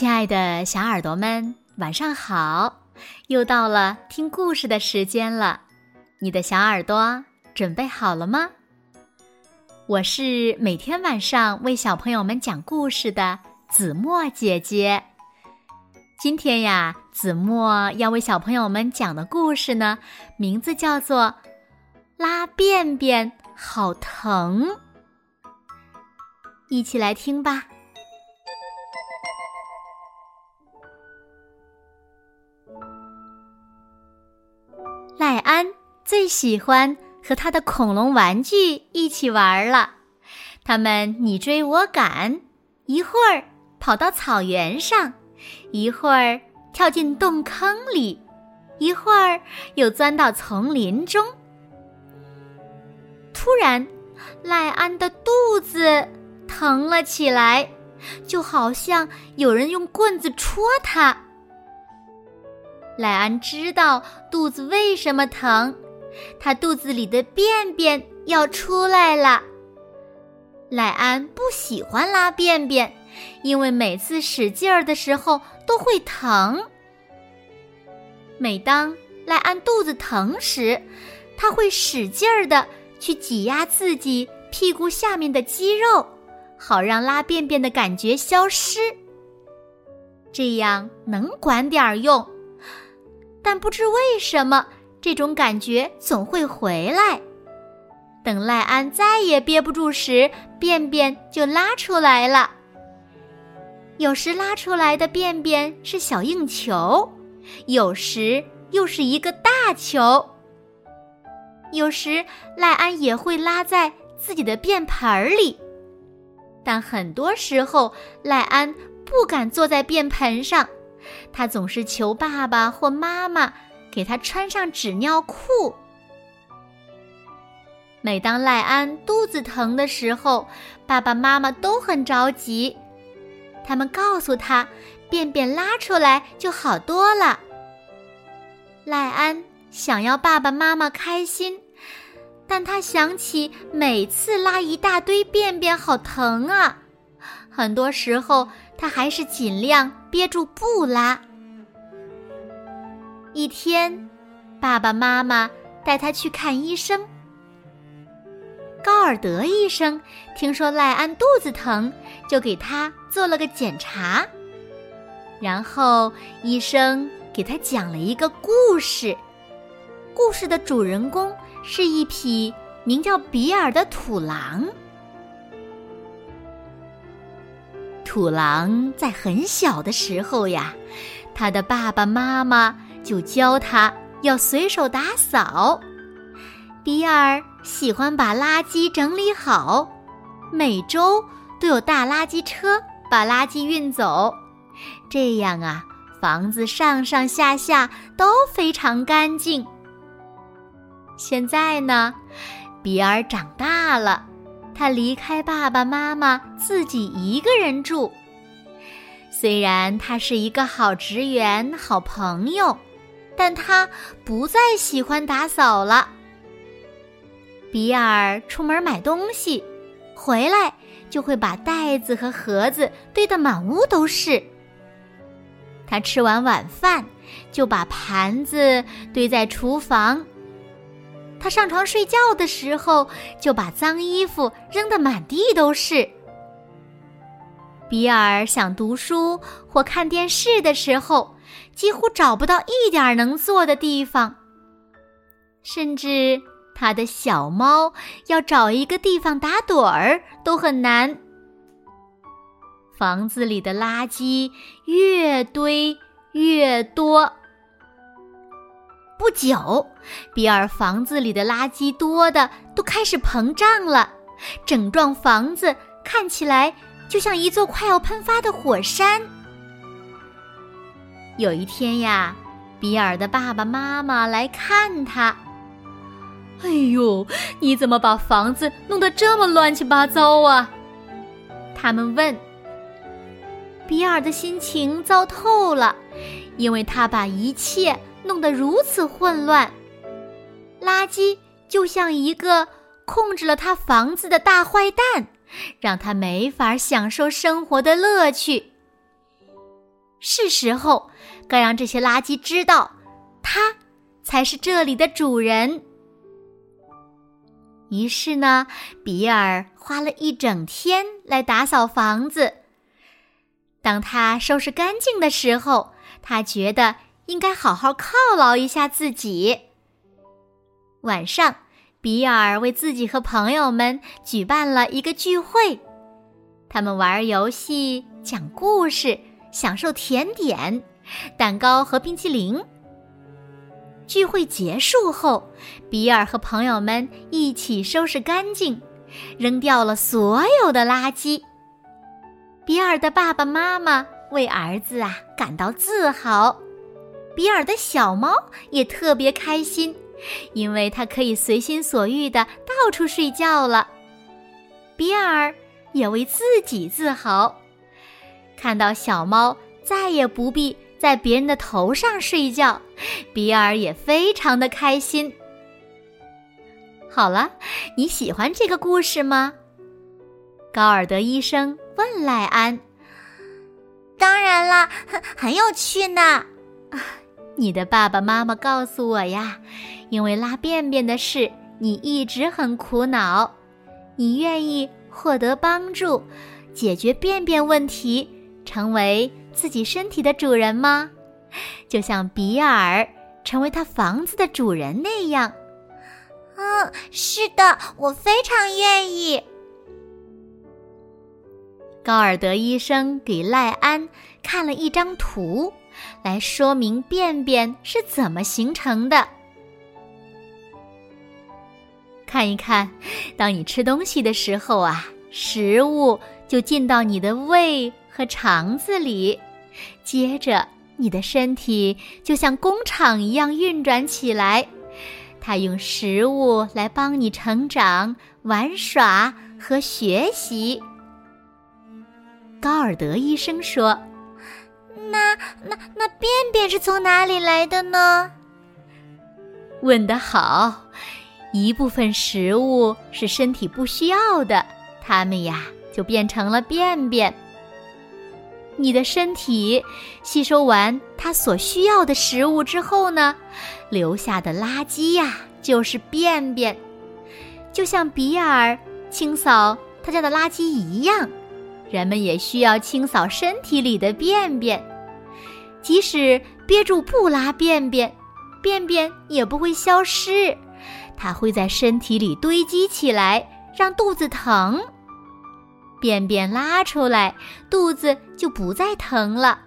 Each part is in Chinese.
亲爱的小耳朵们，晚上好！又到了听故事的时间了，你的小耳朵准备好了吗？我是每天晚上为小朋友们讲故事的子墨姐姐。今天呀，子墨要为小朋友们讲的故事呢，名字叫做《拉便便好疼》，一起来听吧。最喜欢和他的恐龙玩具一起玩了，他们你追我赶，一会儿跑到草原上，一会儿跳进洞坑里，一会儿又钻到丛林中。突然，赖安的肚子疼了起来，就好像有人用棍子戳他。赖安知道肚子为什么疼，他肚子里的便便要出来了。赖安不喜欢拉便便，因为每次使劲儿的时候都会疼。每当赖安肚子疼时，他会使劲儿的去挤压自己屁股下面的肌肉，好让拉便便的感觉消失。这样能管点儿用。但不知为什么，这种感觉总会回来。等赖安再也憋不住时，便便就拉出来了。有时拉出来的便便是小硬球，有时又是一个大球。有时赖安也会拉在自己的便盆里，但很多时候赖安不敢坐在便盆上。他总是求爸爸或妈妈给他穿上纸尿裤。每当赖安肚子疼的时候，爸爸妈妈都很着急。他们告诉他，便便拉出来就好多了。赖安想要爸爸妈妈开心，但他想起每次拉一大堆便便好疼啊，很多时候他还是尽量。憋住不拉。一天，爸爸妈妈带他去看医生。高尔德医生听说赖安肚子疼，就给他做了个检查。然后医生给他讲了一个故事。故事的主人公是一匹名叫比尔的土狼。土狼在很小的时候呀，他的爸爸妈妈就教他要随手打扫。比尔喜欢把垃圾整理好，每周都有大垃圾车把垃圾运走，这样啊，房子上上下下都非常干净。现在呢，比尔长大了。他离开爸爸妈妈，自己一个人住。虽然他是一个好职员、好朋友，但他不再喜欢打扫了。比尔出门买东西，回来就会把袋子和盒子堆得满屋都是。他吃完晚饭，就把盘子堆在厨房。他上床睡觉的时候，就把脏衣服扔得满地都是。比尔想读书或看电视的时候，几乎找不到一点能坐的地方。甚至他的小猫要找一个地方打盹儿都很难。房子里的垃圾越堆越多。不久，比尔房子里的垃圾多的都开始膨胀了，整幢房子看起来就像一座快要喷发的火山。有一天呀，比尔的爸爸妈妈来看他。哎呦，你怎么把房子弄得这么乱七八糟啊？他们问。比尔的心情糟透了，因为他把一切。弄得如此混乱，垃圾就像一个控制了他房子的大坏蛋，让他没法享受生活的乐趣。是时候该让这些垃圾知道，它才是这里的主人。于是呢，比尔花了一整天来打扫房子。当他收拾干净的时候，他觉得应该好好犒劳一下自己。晚上，比尔为自己和朋友们举办了一个聚会，他们玩游戏、讲故事、享受甜点、蛋糕和冰淇淋。聚会结束后，比尔和朋友们一起收拾干净，扔掉了所有的垃圾。比尔的爸爸妈妈为儿子啊感到自豪，比尔的小猫也特别开心，因为它可以随心所欲的到处睡觉了。比尔也为自己自豪，看到小猫再也不必。在别人的头上睡觉，比尔也非常的开心。好了，你喜欢这个故事吗？高尔德医生问赖安。当然啦，很很有趣呢。你的爸爸妈妈告诉我呀，因为拉便便的事，你一直很苦恼。你愿意获得帮助，解决便便问题，成为。自己身体的主人吗？就像比尔成为他房子的主人那样。嗯，是的，我非常愿意。高尔德医生给赖安看了一张图，来说明便便是怎么形成的。看一看，当你吃东西的时候啊，食物就进到你的胃。和肠子里，接着你的身体就像工厂一样运转起来，它用食物来帮你成长、玩耍和学习。高尔德医生说：“那那那便便是从哪里来的呢？”问得好，一部分食物是身体不需要的，它们呀就变成了便便。你的身体吸收完它所需要的食物之后呢，留下的垃圾呀就是便便，就像比尔清扫他家的垃圾一样，人们也需要清扫身体里的便便。即使憋住不拉便便，便便也不会消失，它会在身体里堆积起来，让肚子疼。便便拉出来，肚子就不再疼了，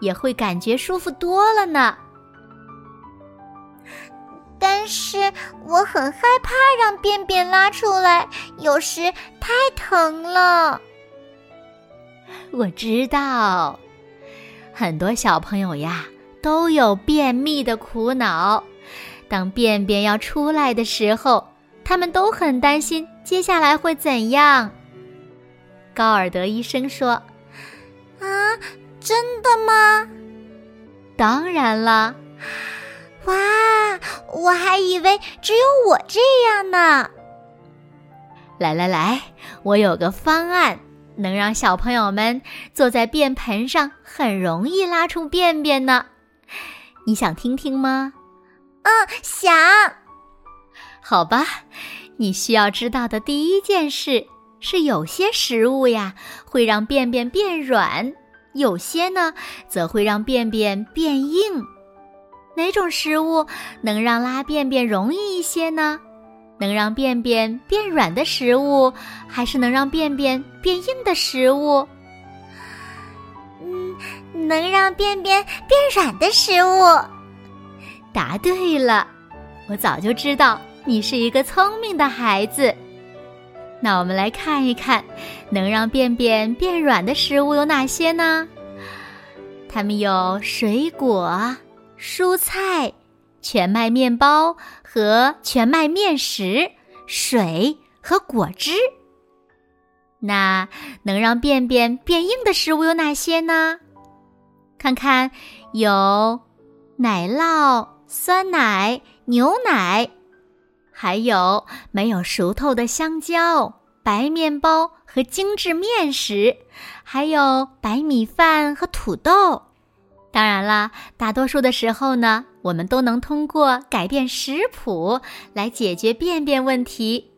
也会感觉舒服多了呢。但是我很害怕让便便拉出来，有时太疼了。我知道，很多小朋友呀都有便秘的苦恼。当便便要出来的时候，他们都很担心接下来会怎样。高尔德医生说：“啊，真的吗？当然了！哇，我还以为只有我这样呢。来来来，我有个方案，能让小朋友们坐在便盆上很容易拉出便便呢。你想听听吗？嗯，想。好吧，你需要知道的第一件事。”是有些食物呀会让便便变软，有些呢则会让便便变硬。哪种食物能让拉便便容易一些呢？能让便便变软的食物，还是能让便便变硬的食物？嗯，能让便便变软的食物。答对了，我早就知道你是一个聪明的孩子。那我们来看一看，能让便便变软的食物有哪些呢？它们有水果、蔬菜、全麦面包和全麦面食、水和果汁。那能让便便变硬的食物有哪些呢？看看，有奶酪、酸奶、牛奶。还有没有熟透的香蕉、白面包和精致面食，还有白米饭和土豆。当然啦，大多数的时候呢，我们都能通过改变食谱来解决便便问题。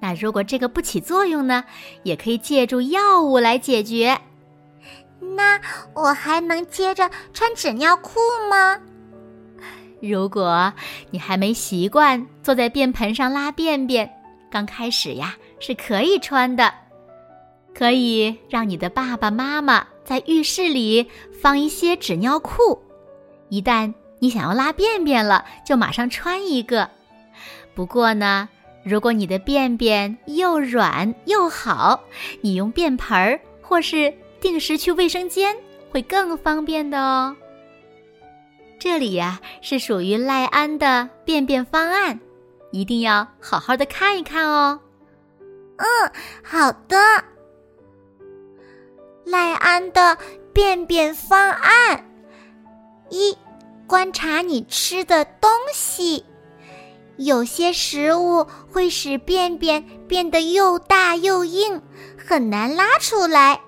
那如果这个不起作用呢，也可以借助药物来解决。那我还能接着穿纸尿裤吗？如果你还没习惯坐在便盆上拉便便，刚开始呀是可以穿的，可以让你的爸爸妈妈在浴室里放一些纸尿裤，一旦你想要拉便便了，就马上穿一个。不过呢，如果你的便便又软又好，你用便盆儿或是定时去卫生间会更方便的哦。这里呀是属于赖安的便便方案，一定要好好的看一看哦。嗯，好的。赖安的便便方案一：观察你吃的东西，有些食物会使便便变得又大又硬，很难拉出来；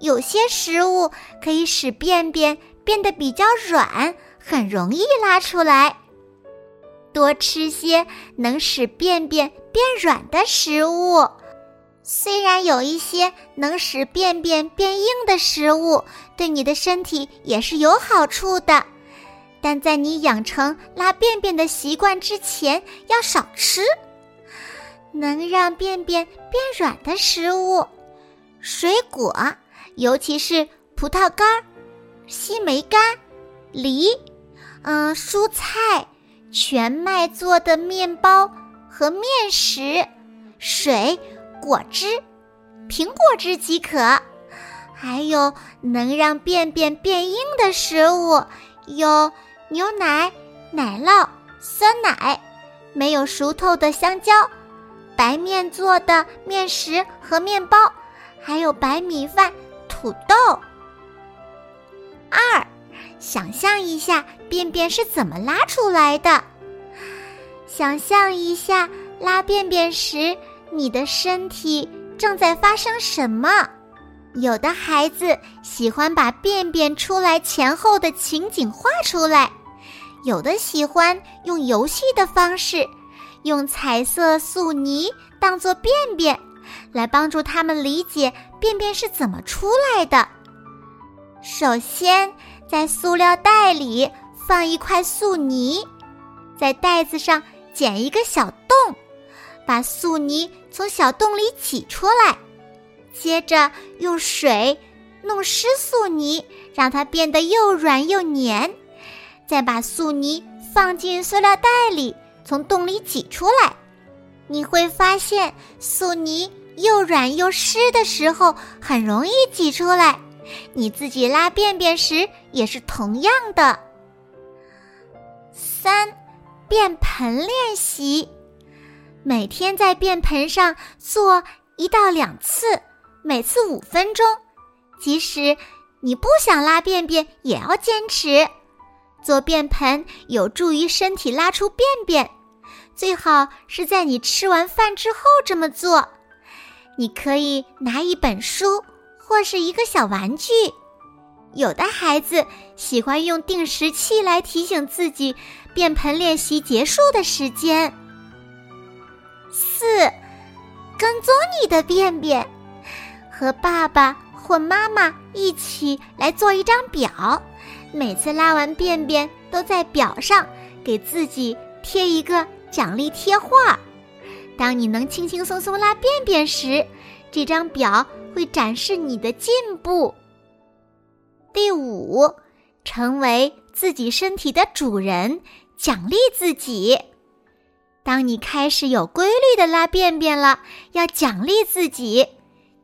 有些食物可以使便便变得比较软。很容易拉出来。多吃些能使便便变软的食物。虽然有一些能使便便变硬的食物对你的身体也是有好处的，但在你养成拉便便的习惯之前，要少吃。能让便便变软的食物，水果，尤其是葡萄干、西梅干、梨。嗯，蔬菜、全麦做的面包和面食、水、果汁、苹果汁即可。还有能让便便变硬的食物，有牛奶、奶酪、酸奶，没有熟透的香蕉，白面做的面食和面包，还有白米饭、土豆。二。想象一下，便便是怎么拉出来的？想象一下，拉便便时，你的身体正在发生什么？有的孩子喜欢把便便出来前后的情景画出来，有的喜欢用游戏的方式，用彩色素泥当做便便，来帮助他们理解便便是怎么出来的。首先。在塑料袋里放一块素泥，在袋子上剪一个小洞，把素泥从小洞里挤出来，接着用水弄湿素泥，让它变得又软又黏，再把素泥放进塑料袋里，从洞里挤出来。你会发现，素泥又软又湿的时候，很容易挤出来。你自己拉便便时也是同样的。三，便盆练习，每天在便盆上做一到两次，每次五分钟。即使你不想拉便便，也要坚持。做便盆有助于身体拉出便便，最好是在你吃完饭之后这么做。你可以拿一本书。或是一个小玩具，有的孩子喜欢用定时器来提醒自己便盆练习结束的时间。四，跟踪你的便便，和爸爸或妈妈一起来做一张表，每次拉完便便都在表上给自己贴一个奖励贴画。当你能轻轻松松拉便便时，这张表。会展示你的进步。第五，成为自己身体的主人，奖励自己。当你开始有规律的拉便便了，要奖励自己，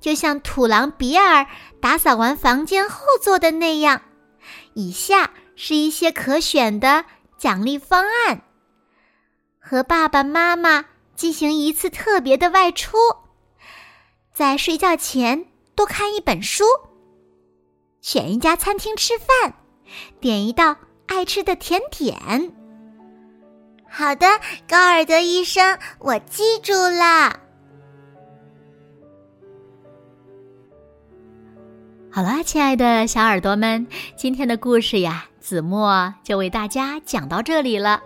就像土狼比尔打扫完房间后做的那样。以下是一些可选的奖励方案：和爸爸妈妈进行一次特别的外出。在睡觉前多看一本书，选一家餐厅吃饭，点一道爱吃的甜点。好的，高尔德医生，我记住了。好了，亲爱的小耳朵们，今天的故事呀，子墨就为大家讲到这里了。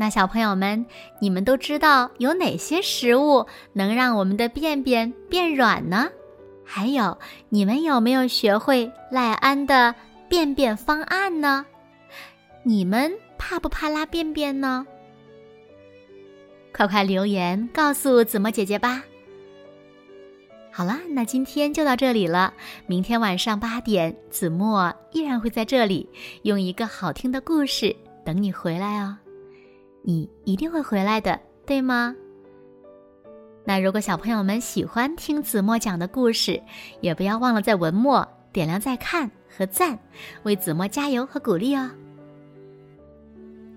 那小朋友们，你们都知道有哪些食物能让我们的便便变软呢？还有，你们有没有学会赖安的便便方案呢？你们怕不怕拉便便呢？快快留言告诉子墨姐姐吧。好了，那今天就到这里了。明天晚上八点，子墨依然会在这里，用一个好听的故事等你回来哦。你一定会回来的，对吗？那如果小朋友们喜欢听子墨讲的故事，也不要忘了在文末点亮再看和赞，为子墨加油和鼓励哦。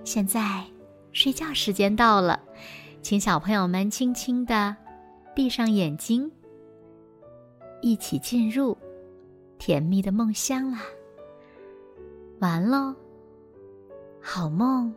现在睡觉时间到了，请小朋友们轻轻的闭上眼睛。一起进入甜蜜的梦乡啦！完喽，好梦。